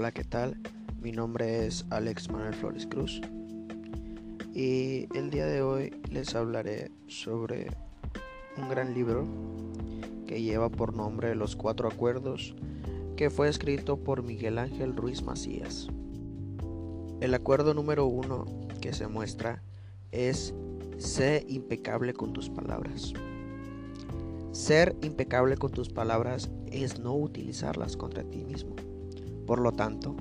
Hola, ¿qué tal? Mi nombre es Alex Manuel Flores Cruz y el día de hoy les hablaré sobre un gran libro que lleva por nombre Los Cuatro Acuerdos que fue escrito por Miguel Ángel Ruiz Macías. El acuerdo número uno que se muestra es sé impecable con tus palabras. Ser impecable con tus palabras es no utilizarlas contra ti mismo. Por lo tanto,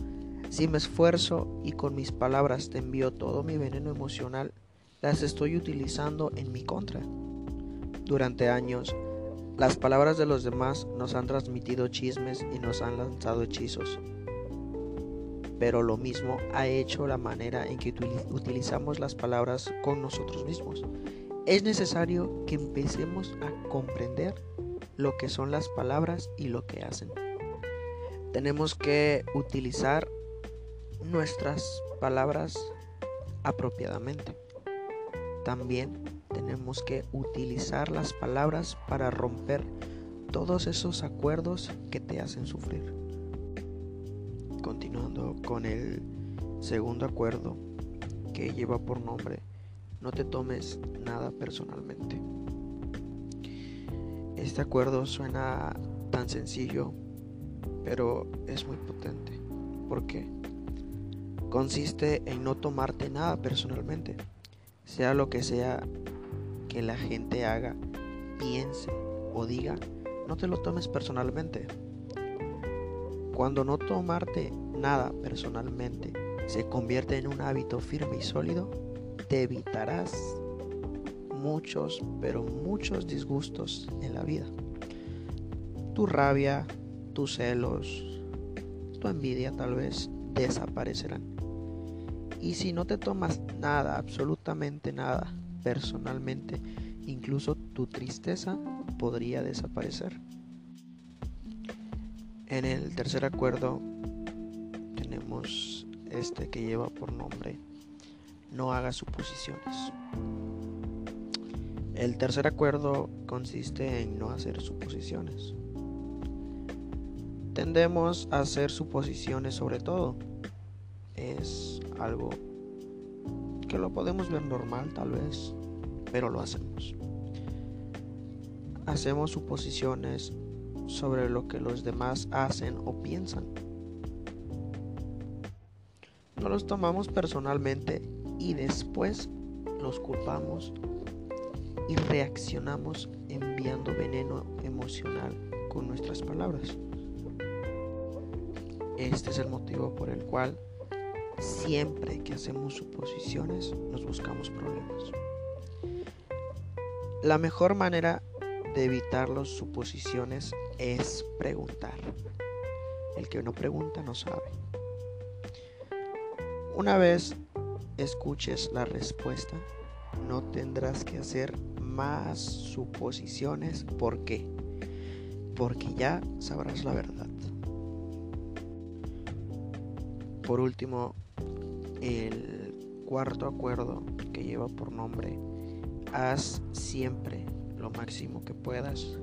si me esfuerzo y con mis palabras te envío todo mi veneno emocional, las estoy utilizando en mi contra. Durante años, las palabras de los demás nos han transmitido chismes y nos han lanzado hechizos. Pero lo mismo ha hecho la manera en que utilizamos las palabras con nosotros mismos es necesario que empecemos a comprender lo que son las palabras y lo que hacen. Tenemos que utilizar nuestras palabras apropiadamente. También tenemos que utilizar las palabras para romper todos esos acuerdos que te hacen sufrir. Continuando con el segundo acuerdo que lleva por nombre no te tomes nada personalmente. Este acuerdo suena tan sencillo, pero es muy potente. ¿Por qué? Consiste en no tomarte nada personalmente, sea lo que sea que la gente haga, piense o diga, no te lo tomes personalmente. Cuando no tomarte nada personalmente se convierte en un hábito firme y sólido, te evitarás muchos, pero muchos disgustos en la vida. Tu rabia, tus celos, tu envidia tal vez desaparecerán. Y si no te tomas nada, absolutamente nada, personalmente, incluso tu tristeza podría desaparecer. En el tercer acuerdo tenemos este que lleva por nombre no haga suposiciones. El tercer acuerdo consiste en no hacer suposiciones. Tendemos a hacer suposiciones sobre todo. Es algo que lo podemos ver normal tal vez, pero lo hacemos. Hacemos suposiciones sobre lo que los demás hacen o piensan. No los tomamos personalmente y después los culpamos y reaccionamos enviando veneno emocional con nuestras palabras. Este es el motivo por el cual siempre que hacemos suposiciones nos buscamos problemas. La mejor manera de evitar las suposiciones es preguntar. El que no pregunta no sabe. Una vez escuches la respuesta, no tendrás que hacer más suposiciones. ¿Por qué? Porque ya sabrás la verdad. Por último, el cuarto acuerdo que lleva por nombre, haz siempre lo máximo que puedas.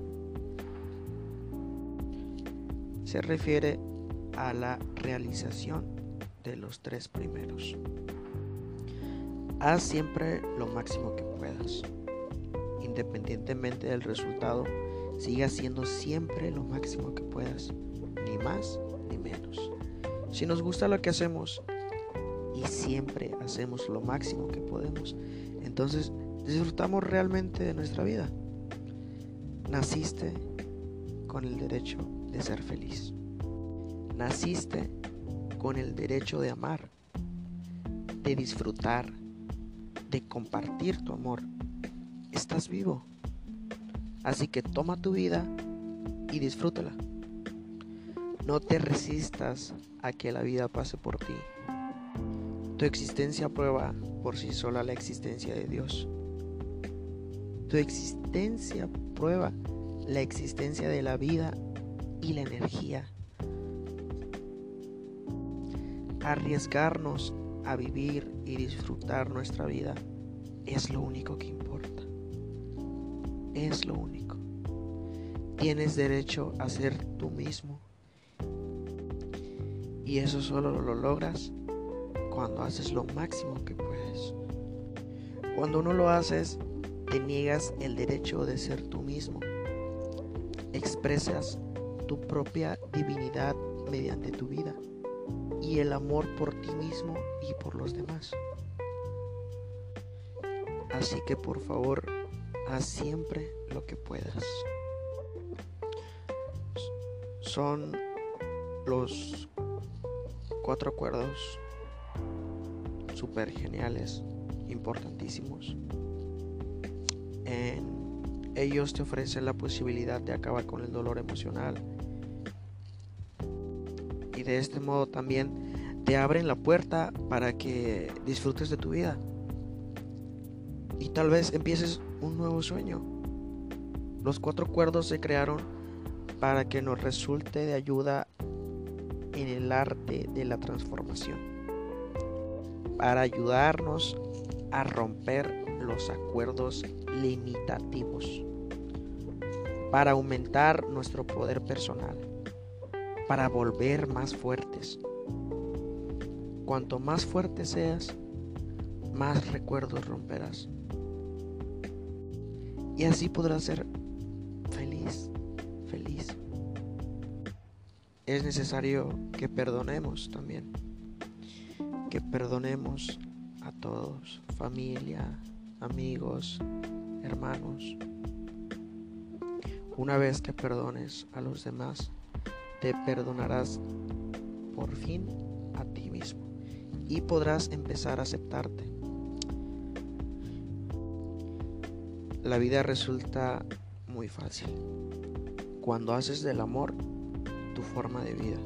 Se refiere a la realización de los tres primeros. Haz siempre lo máximo que puedas. Independientemente del resultado, sigue haciendo siempre lo máximo que puedas, ni más ni menos. Si nos gusta lo que hacemos y siempre hacemos lo máximo que podemos, entonces disfrutamos realmente de nuestra vida. Naciste con el derecho de ser feliz. Naciste con el derecho de amar, de disfrutar, de compartir tu amor. Estás vivo. Así que toma tu vida y disfrútala. No te resistas a que la vida pase por ti. Tu existencia prueba por sí sola la existencia de Dios. Tu existencia prueba la existencia de la vida y la energía. Arriesgarnos a vivir y disfrutar nuestra vida es lo único que importa. Es lo único. Tienes derecho a ser tú mismo Y eso solo lo logras cuando haces lo máximo que puedes. Cuando no lo haces, te niegas el derecho de ser tú mismo. Expresas tu propia divinidad mediante tu vida y el amor por ti mismo y por los demás. Así que por favor, haz siempre lo que puedas. Son los cuatro acuerdos super geniales, importantísimos. En ellos te ofrecen la posibilidad de acabar con el dolor emocional. Y de este modo también te abren la puerta para que disfrutes de tu vida. Y tal vez empieces un nuevo sueño. Los cuatro cuerdos se crearon para que nos resulte de ayuda en el arte de la transformación. Para ayudarnos a romper los acuerdos limitativos para aumentar nuestro poder personal, para volver más fuertes. Cuanto más fuerte seas, más recuerdos romperás. Y así podrás ser Es necesario que perdonemos también, que perdonemos a todos, familia, amigos, hermanos. Una vez que perdones a los demás, te perdonarás por fin a ti mismo y podrás empezar a aceptarte. La vida resulta muy fácil cuando haces del amor tu forma de vida.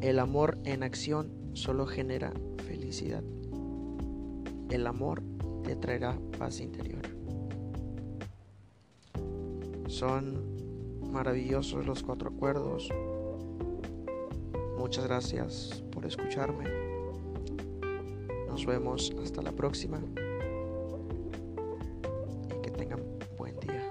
El amor en acción solo genera felicidad. El amor te traerá paz interior. Son maravillosos los cuatro acuerdos. Muchas gracias por escucharme. Nos vemos hasta la próxima. Y que tengan buen día.